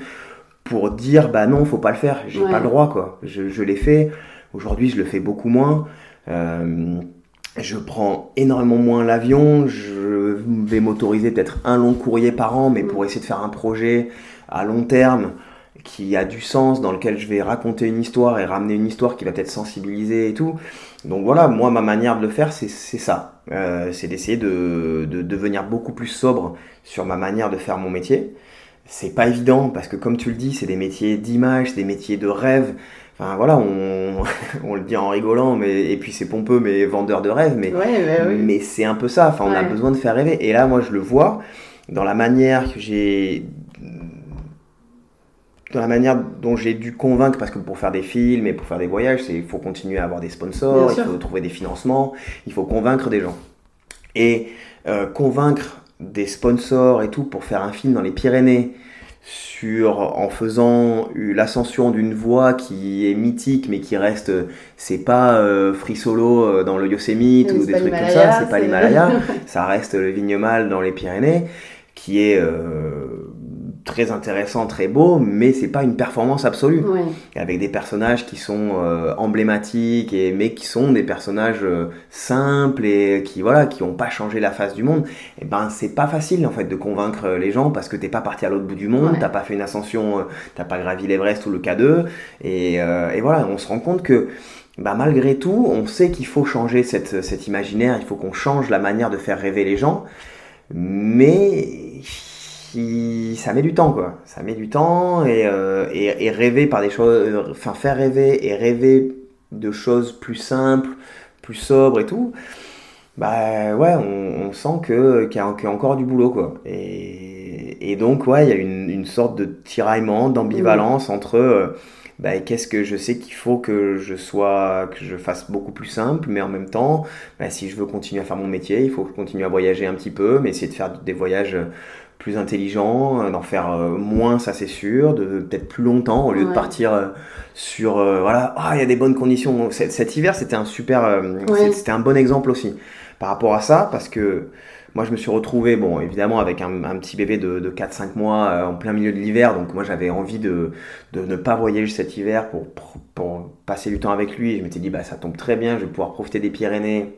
pour dire bah non, faut pas le faire, j'ai pas le droit quoi. Je, je l'ai fait. Aujourd'hui, je le fais beaucoup moins. Euh, je prends énormément moins l'avion. Je vais m'autoriser peut-être un long courrier par an, mais pour essayer de faire un projet à long terme qui a du sens, dans lequel je vais raconter une histoire et ramener une histoire qui va peut-être sensibiliser et tout. Donc voilà, moi, ma manière de le faire, c'est ça. Euh, c'est d'essayer de, de, devenir beaucoup plus sobre sur ma manière de faire mon métier. C'est pas évident parce que, comme tu le dis, c'est des métiers d'image, c'est des métiers de rêve. Enfin voilà, on, on, le dit en rigolant, mais et puis c'est pompeux, mais vendeur de rêve, mais, mais c'est un peu ça. Enfin, on a besoin de faire rêver. Et là, moi, je le vois dans la manière que j'ai dans la manière dont j'ai dû convaincre, parce que pour faire des films et pour faire des voyages, il faut continuer à avoir des sponsors, il faut trouver des financements, il faut convaincre des gens. Et euh, convaincre des sponsors et tout pour faire un film dans les Pyrénées, sur en faisant l'ascension d'une voie qui est mythique mais qui reste c'est pas euh, Free Solo euh, dans le Yosemite ou des trucs comme ça c'est pas l'Himalaya. Ça reste le Vignemal dans les Pyrénées qui est euh, très intéressant, très beau, mais c'est pas une performance absolue. Avec des personnages qui sont euh, emblématiques, et, mais qui sont des personnages euh, simples et qui voilà, qui ont pas changé la face du monde. Et eh ben c'est pas facile en fait de convaincre les gens parce que t'es pas parti à l'autre bout du monde, t'as pas fait une ascension, euh, t'as pas gravi l'Everest ou le K2, et, et, voilà, on se rend compte que bah, malgré tout, on sait qu'il faut changer cette, cet imaginaire, il faut qu'on change la manière de faire rêver les gens, mais ça met du temps quoi. Ça met du temps et, euh, et, rêver par des choses enfin faire rêver et rêver de choses plus simples plus sobres et tout bah ouais on, sent que qu'il y, a encore du boulot quoi. Et, et donc ouais il y a une, une, sorte de tiraillement d'ambivalence entre euh, bah, qu'est-ce que je sais qu'il faut que je sois que je fasse beaucoup plus simple mais en même temps bah, si je veux continuer à faire mon métier il faut que je continue à voyager un petit peu mais essayer de faire des voyages plus intelligent, euh, d'en faire euh, moins, ça c'est sûr, de peut-être plus longtemps au lieu de partir euh, sur voilà, ah il y a des bonnes conditions. Cet, hiver c'était un super, c'était un bon exemple aussi par rapport à ça parce que moi je me suis retrouvé, bon évidemment avec un, petit bébé de, de 4-5 mois en plein milieu de l'hiver, donc moi j'avais envie de, ne pas voyager cet hiver pour, pour, passer du temps avec lui. Et je m'étais dit bah ça tombe très bien, je vais pouvoir profiter des Pyrénées.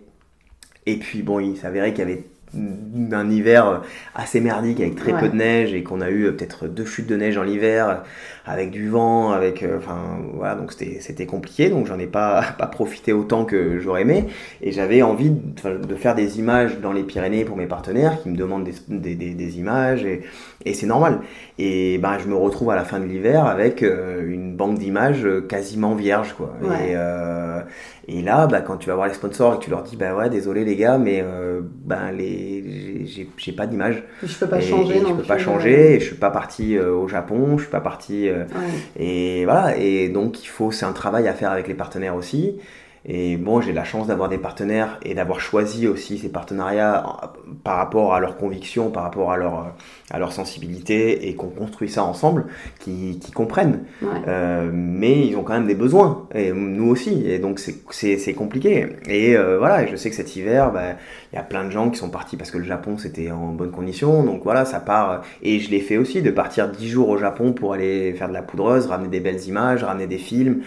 Et puis bon il s'avérait qu'il y avait d'un hiver assez merdique avec très Ouais. peu de neige et qu'on a eu euh, peut-être deux chutes de neige en hiver avec du vent, avec euh, enfin voilà donc c'était c'était compliqué donc j'en ai pas pas profité autant que j'aurais aimé et j'avais envie de, faire des images dans les Pyrénées pour mes partenaires qui me demandent des, des, des- des images et, et c'est normal et ben je me retrouve à la fin de l'hiver avec euh, une banque d'images euh, quasiment vierge quoi Ouais. et euh, et là, bah, quand tu vas voir les sponsors et que tu leur dis, bah ouais, désolé les gars, mais euh, ben les, j'ai- pas d'image. Je peux pas Et- changer et non Je peux plus, pas changer. Et je suis pas parti euh, au Japon. Je suis pas parti. euh, ouais. et voilà. Et donc il faut, c'est un travail à faire avec les partenaires aussi. Et bon, j'ai la chance d'avoir des partenaires et d'avoir choisi aussi ces partenariats en- par rapport à leurs convictions, par rapport à leur, à leur sensibilité et qu'on construit ça ensemble, qui, qui comprennent. Ouais. Euh, mais ils ont quand même des besoins, et nous aussi, et donc c'est- compliqué. Et euh, voilà, et je sais que cet hiver, bah, il y a plein de gens qui sont partis parce que le Japon c'était en bonne condition, donc voilà, ça part. Et je l'ai fait aussi, de partir 10 jours au Japon pour aller faire de la poudreuse, ramener des belles images, ramener des films.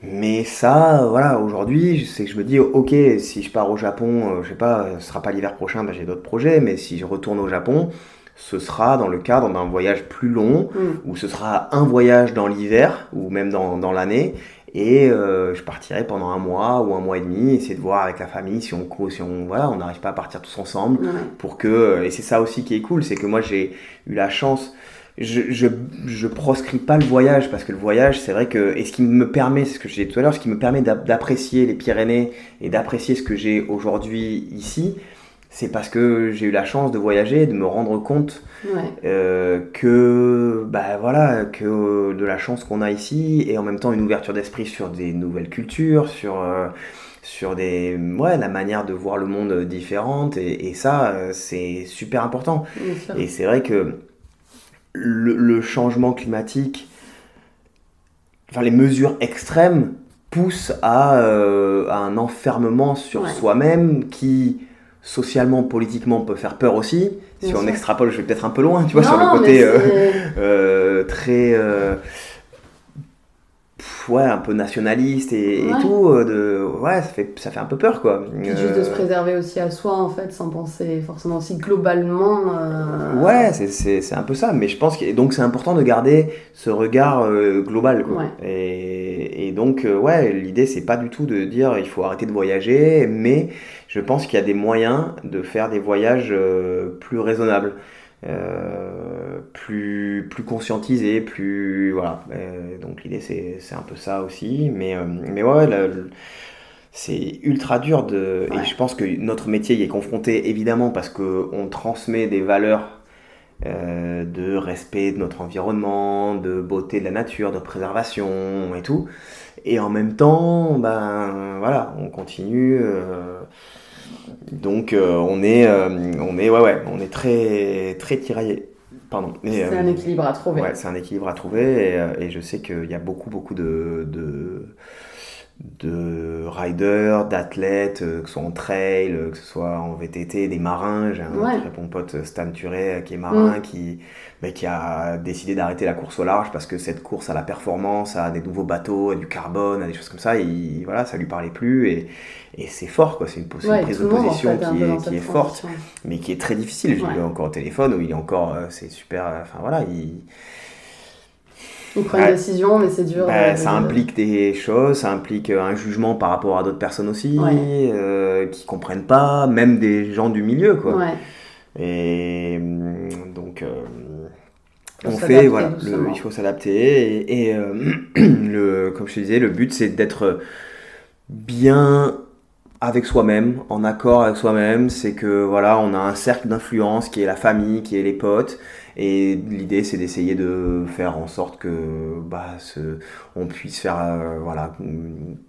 Mais ça, voilà, aujourd'hui, c'est que je me dis, ok, si je pars au Japon, euh, je sais pas, ce sera pas l'hiver prochain, bah, j'ai d'autres projets, mais si je retourne au Japon, ce sera dans le cadre d'un voyage plus long, Mm. où ce sera un voyage dans l'hiver ou même dans, dans l'année et euh, je partirai pendant un mois ou un mois et demi essayer de voir avec la famille si on co- si on voilà on n'arrive pas à partir tous ensemble pour que et c'est ça aussi qui est cool c'est que moi j'ai eu la chance je, je, je proscris pas le voyage parce que le voyage c'est vrai que et ce qui me permet c'est ce que j'ai dit tout à l'heure ce qui me permet d'a- d'apprécier les Pyrénées et d'apprécier ce que j'ai aujourd'hui ici c'est parce que j'ai eu la chance de voyager de me rendre compte Ouais. euh, que bah voilà que de la chance qu'on a ici et en même temps une ouverture d'esprit sur des nouvelles cultures sur euh, sur des ouais la manière de voir le monde différente et, et ça euh, c'est super important et c'est vrai que le, le changement climatique enfin les mesures extrêmes poussent à, euh, à un enfermement sur Ouais. soi-même qui socialement politiquement peut faire peur aussi si Bien on sûr. extrapole je vais peut-être un peu loin tu vois sur le côté euh, euh, très ouais un peu nationaliste et, tout euh, de ouais ça fait ça fait un peu peur quoi Puis juste de se Euh, préserver aussi à soi, en fait, sans penser forcément aussi globalement. euh, Ouais, c'est- un peu ça, mais je pense que donc c'est important de garder ce regard euh, global. Quoi. Ouais. Et, et donc, euh, ouais, l'idée c'est pas du tout de dire il faut arrêter de voyager, mais je pense qu'il y a des moyens de faire des voyages euh, plus raisonnables, euh, plus, plus conscientisés, plus. Voilà. Euh, donc l'idée c'est c'est un peu ça aussi, mais, euh, mais ouais, c'est ultra dur de. Ouais. Et je pense que notre métier y est confronté évidemment parce qu'on transmet des valeurs de respect de notre environnement, de beauté de la nature, de préservation et tout. Et en même temps, ben voilà, on continue. Donc euh, on est, euh, on est, ouais, ouais, on est très, très tiraillé. Pardon. C'est euh, un équilibre à trouver. Ouais, c'est un équilibre à trouver et, et je sais qu'il y a beaucoup, beaucoup de, de, de riders, d'athlètes, euh, que ce soit en trail, euh, que ce soit en VTT, des marins. J'ai un Ouais. très bon pote, Stan Turet, euh, qui est marin, Mm. qui, mais qui a décidé d'arrêter la course au large parce que cette course à la performance, à des nouveaux bateaux, à du carbone, à des choses comme ça, il, voilà, ça lui parlait plus et, et c'est fort, quoi. C'est une, Ouais, prise de en position fait, qui est, qui forte mais qui est très difficile. Je Ouais. l'ai encore au téléphone où il est encore, euh, c'est super. euh, Enfin voilà, il, Prennent Ouais. une décision, mais c'est dur. bah, euh, ça implique des choses, ça implique euh, un jugement par rapport à d'autres personnes aussi, Ouais. euh, qui comprennent pas, même des gens du milieu quoi. Ouais. Et donc euh, Faut on fait voilà, le- il faut s'adapter et, et, euh, le, comme je te disais, le but c'est d'être bien avec soi-même, en accord avec soi-même, c'est que voilà, on a un cercle d'influence qui est la famille, qui est les potes, et l'idée c'est d'essayer de faire en sorte que bah, ce- on puisse faire euh, voilà,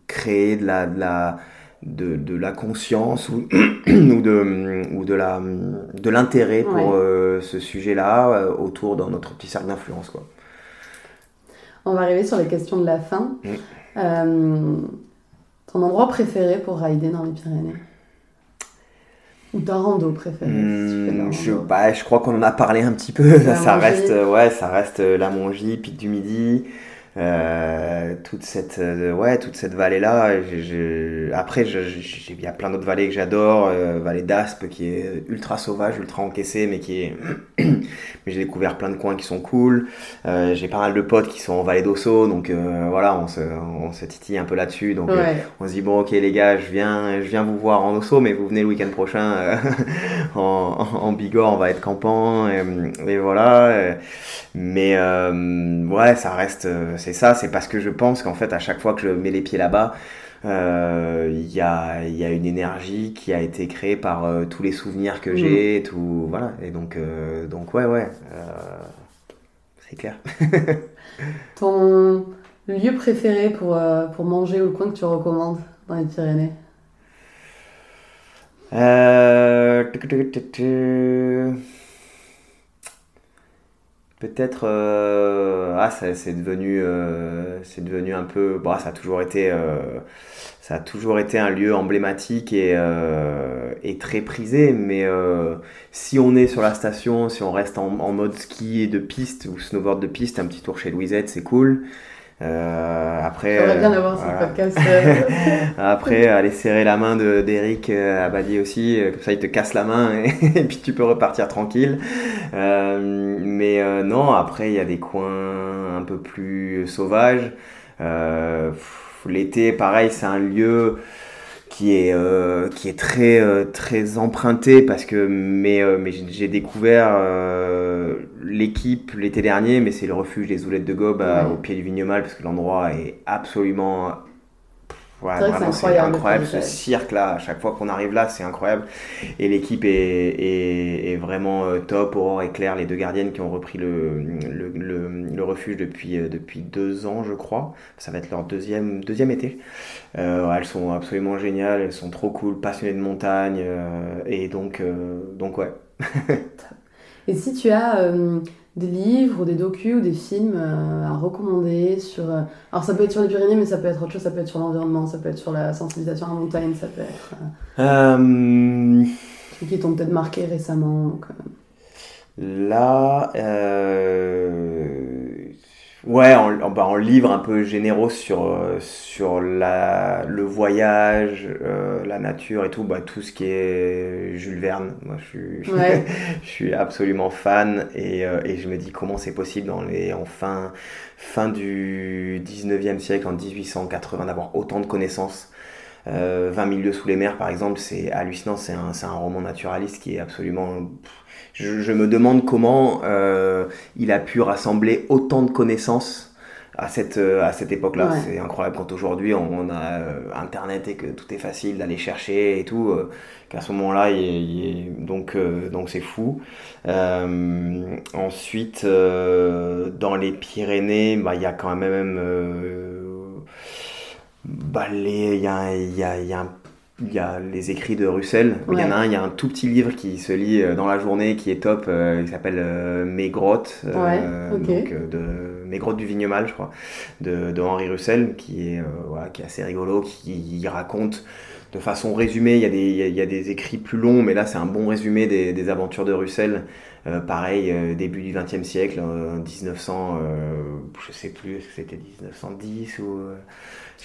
créer de la, de la de, de la conscience ou, ou de ou de la de l'intérêt pour Ouais. euh, ce sujet-là euh, autour de notre petit cercle d'influence quoi. On va arriver sur les questions de la fin. Mm. Euh, ton endroit préféré pour rider dans les Pyrénées? Ou ta rando préférée si tu fais de la Hmm, je, bah, je crois qu'on en a parlé un petit peu. La ça Mongie. reste, ouais, ça reste euh, la Mongie, Pic du Midi. Euh, toute cette euh, ouais toute cette vallée là après il y a plein d'autres vallées que j'adore euh, vallée d'Aspe qui est ultra sauvage ultra encaissée mais qui est mais j'ai découvert plein de coins qui sont cool. J'ai pas mal de potes qui sont en vallée d'Osso donc voilà on se, on se titille un peu là-dessus donc on se dit bon ok les gars je viens je viens vous voir en Osso mais vous venez le week-end prochain en, en, Bigorre on va être campant et, et voilà mais ouais ça reste c'est ça, c'est parce que je pense qu'en fait, à chaque fois que je mets les pieds là-bas, euh, il y, a, y, a, une énergie qui a été créée par euh, tous les souvenirs que j'ai, mm. tout voilà. Et donc, euh, donc ouais, ouais, c'est clair. Ton lieu préféré pour, pour manger ou le coin que tu recommandes dans les Pyrénées? Peut-être, euh, ah, c'est devenu, euh, c'est devenu un peu, bah, ça a toujours été, euh, ça a toujours été un lieu emblématique et, et très prisé. Mais si on est sur la station, si on reste en, en, mode ski et de piste ou snowboard de piste, un petit tour chez Louisette, c'est cool. Euh, après, bien avoir ce podcast. après, aller serrer la main d'Eric Abadi aussi, comme ça il te casse la main et, puis tu peux repartir tranquille. mais non, après il y a des coins un peu plus sauvages. L'été, pareil, c'est un lieu qui est euh, qui est très euh, très emprunté parce que mais euh, mais j'ai découvert l'équipe l'été dernier mais c'est le refuge des Oulettes de Gobe au pied du Vignemal parce que l'endroit est absolument Ouais, c'est incroyable, ce cirque là, à chaque fois qu'on arrive là, c'est incroyable. Et l'équipe est, est, est, vraiment euh, top. Aurore et Claire, les deux gardiennes qui ont repris le, le, le, refuge depuis, euh, depuis deux ans, je crois. Ça va être leur deuxième, deuxième été. Euh, elles sont absolument géniales, elles sont trop cool, passionnées de montagne. et donc, donc ouais. et si tu as des livres ou des docus ou des films euh, à recommander sur... Euh, alors ça peut être sur les Pyrénées, mais ça peut être autre chose, ça peut être sur l'environnement, ça peut être sur la sensibilisation à la montagne, ça peut être... Euh... qui t'ont peut-être marqué récemment. Là, Ouais, en, bah, en, livre un peu généraux sur, euh, sur la, le voyage, euh, la nature et tout, bah, tout ce qui est Jules Verne. Moi, je suis, je suis absolument fan et, euh, et je me dis comment c'est possible dans les, en fin, fin du 19e siècle, en 1880, d'avoir autant de connaissances. 20 milieux sous les mers, par exemple, c'est hallucinant. C'est un, un, roman naturaliste qui est absolument je, me demande comment euh, il a pu rassembler autant de connaissances à cette, euh, à cette époque-là. C'est incroyable quand aujourd'hui on, a euh, Internet et que tout est facile d'aller chercher et tout. qu'à ce moment-là, donc donc c'est fou. ensuite, dans les Pyrénées, bah, il y a quand même bah, il y a, y, a, y a un il y a les écrits de Russell. Il y en a un, il y a un tout petit livre qui se lit euh, dans la journée qui est top, euh, qui s'appelle euh, Mes grottes, donc de Mes grottes du Vignemal, je crois, de, de Henri Russell, qui est, voilà, qui est assez rigolo, qui raconte de façon résumée. Il y, a des, il y a des écrits plus longs, mais là c'est un bon résumé des, des aventures de Russell. Pareil, début du XXe siècle, 1900, je sais plus, est-ce que c'était 1910 ou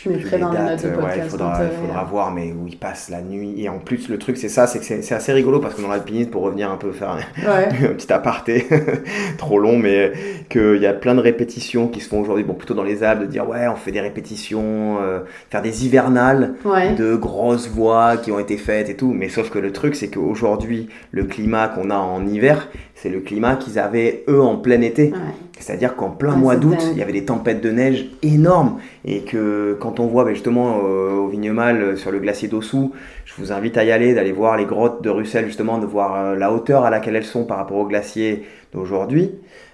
je mettrai dans les notes ouais, il faudra, faudra voir, mais où il passe la nuit. Et en plus, le truc, c'est ça, c'est que c'est assez rigolo parce que dans l'alpinisme, pour revenir un peu faire un, petit aparté, trop long, mais qu'il y a plein de répétitions qui se font aujourd'hui, bon, plutôt dans les Alpes, de dire ouais, on fait des répétitions, euh, faire des hivernales de grosses voix qui ont été faites et tout. Mais sauf que le truc, c'est qu'aujourd'hui, le climat qu'on a en hiver, c'est le climat qu'ils avaient eux en plein été. C'est-à-dire qu'en plein mois d'août, il y avait des tempêtes de neige énormes et que quand on voit ben, justement euh, au Vignemal euh, sur le glacier d'Ossou, je vous invite à y aller, d'aller voir les grottes de Russell justement, de voir euh, la hauteur à laquelle elles sont par rapport au glacier d'aujourd'hui.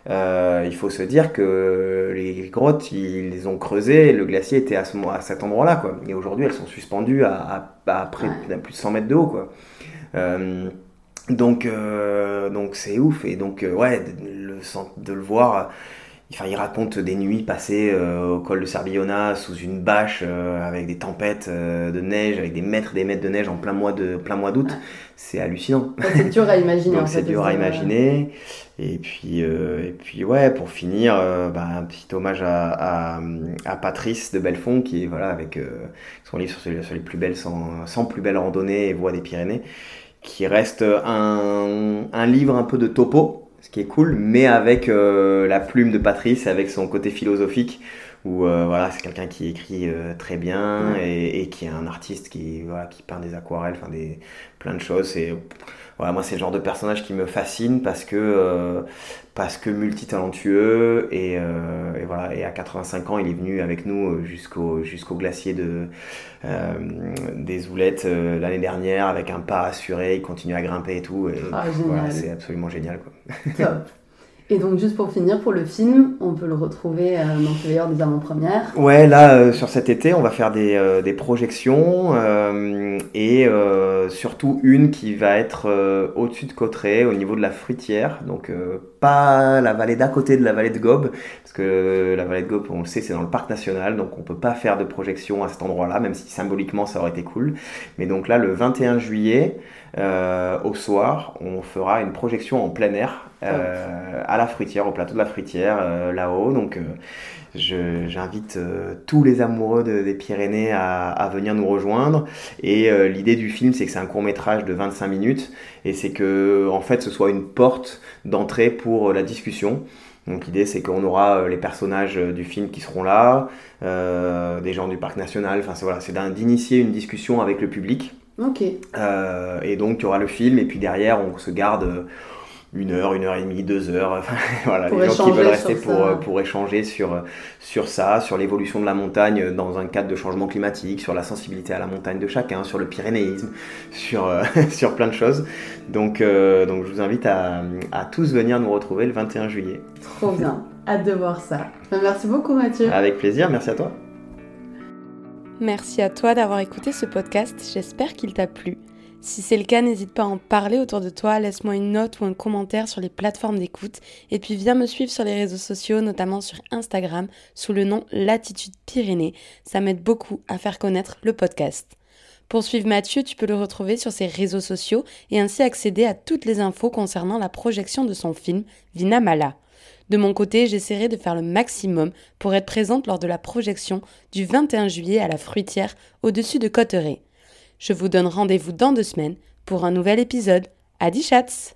il faut se dire que les grottes, ils les ont creusées, le glacier était à, ce, à cet endroit-là. Quoi. Et aujourd'hui, elles sont suspendues à, à, près, plus de 100 mètres de haut. Quoi. Donc donc c'est ouf. Et donc, ouais, le, de le voir Enfin, il raconte des nuits passées au col de Sarbillona sous une bâche avec des tempêtes de neige, avec des mètres des mètres de neige en plein mois de plein mois d'août. C'est hallucinant. C'est dur à imaginer. c'est dur à imaginer. Et puis, et puis ouais, pour finir, bah, un petit hommage à, à, Patrice de Belfond qui est voilà avec son livre sur, sur, les plus belles sans, sans plus belles randonnées et voies des Pyrénées qui reste un, un, livre un peu de topo, ce qui est cool, mais avec euh, la plume de Patrice, avec son côté philosophique, où euh, voilà, c'est quelqu'un qui écrit euh, très bien et, et, qui est un artiste qui, voilà, qui peint des aquarelles, enfin des, plein de choses. Et voilà, moi, c'est le genre de personnage qui me fascine parce que, parce que multitalentueux et, et, voilà, et à 85 ans, il est venu avec nous jusqu'au jusqu'au glacier de, des Oulettes l'année dernière avec un pas assuré, il continue à grimper et tout. Et, ah, voilà, c'est absolument génial. Quoi. Et donc juste pour finir, pour le film, on peut le retrouver euh, dans d'ailleurs des avant-premières. Ouais, là, euh, sur cet été, on va faire des, euh, des projections euh, et surtout une qui va être au-dessus de Cotteret, au niveau de la fruitière. Donc pas la vallée d'à côté de la vallée de Gobe, parce que la vallée de Gobe, on le sait, c'est dans le parc national, donc on peut pas faire de projection à cet endroit-là, même si symboliquement ça aurait été cool. Mais donc là, le 21 juillet, au soir, on fera une projection en plein air euh, à la fruitière, au plateau de la fruitière, euh, là-haut. Donc euh, j'invite tous les amoureux des Pyrénées à, à, venir nous rejoindre. Et l'idée du film, c'est que c'est un court métrage de 25 minutes et c'est que en fait ce soit une porte d'entrée pour la discussion. Donc l'idée c'est qu'on aura les personnages du film qui seront là, des gens du parc national, enfin c'est voilà, c'est d'initier une discussion avec le public. Ok. Et donc il y aura le film et puis derrière on se garde une heure, une heure et demie, deux heures. voilà, les gens qui veulent rester pour, pour échanger sur, sur ça, sur l'évolution de la montagne dans un cadre de changement climatique, sur la sensibilité à la montagne de chacun, sur le pyrénéisme, sur, euh, sur plein de choses. Donc, euh, donc je vous invite à, à tous venir nous retrouver le 21 juillet. Trop bien, hâte de voir ça. Merci beaucoup Mathieu. Avec plaisir, merci à toi. Merci à toi d'avoir écouté ce podcast, j'espère qu'il t'a plu. Si c'est le cas, n'hésite pas à en parler autour de toi, laisse-moi une note ou un commentaire sur les plateformes d'écoute et puis viens me suivre sur les réseaux sociaux, notamment sur Instagram sous le nom Latitude Pyrénées. Ça m'aide beaucoup à faire connaître le podcast. Pour suivre Mathieu, tu peux le retrouver sur ses réseaux sociaux et ainsi accéder à toutes les infos concernant la projection de son film Vinamala. De mon côté, j'essaierai de faire le maximum pour être présente lors de la projection du 21 juillet à la Fruitière au-dessus de Cotteret. Je vous donne rendez-vous dans deux semaines pour un nouvel épisode. Adi chats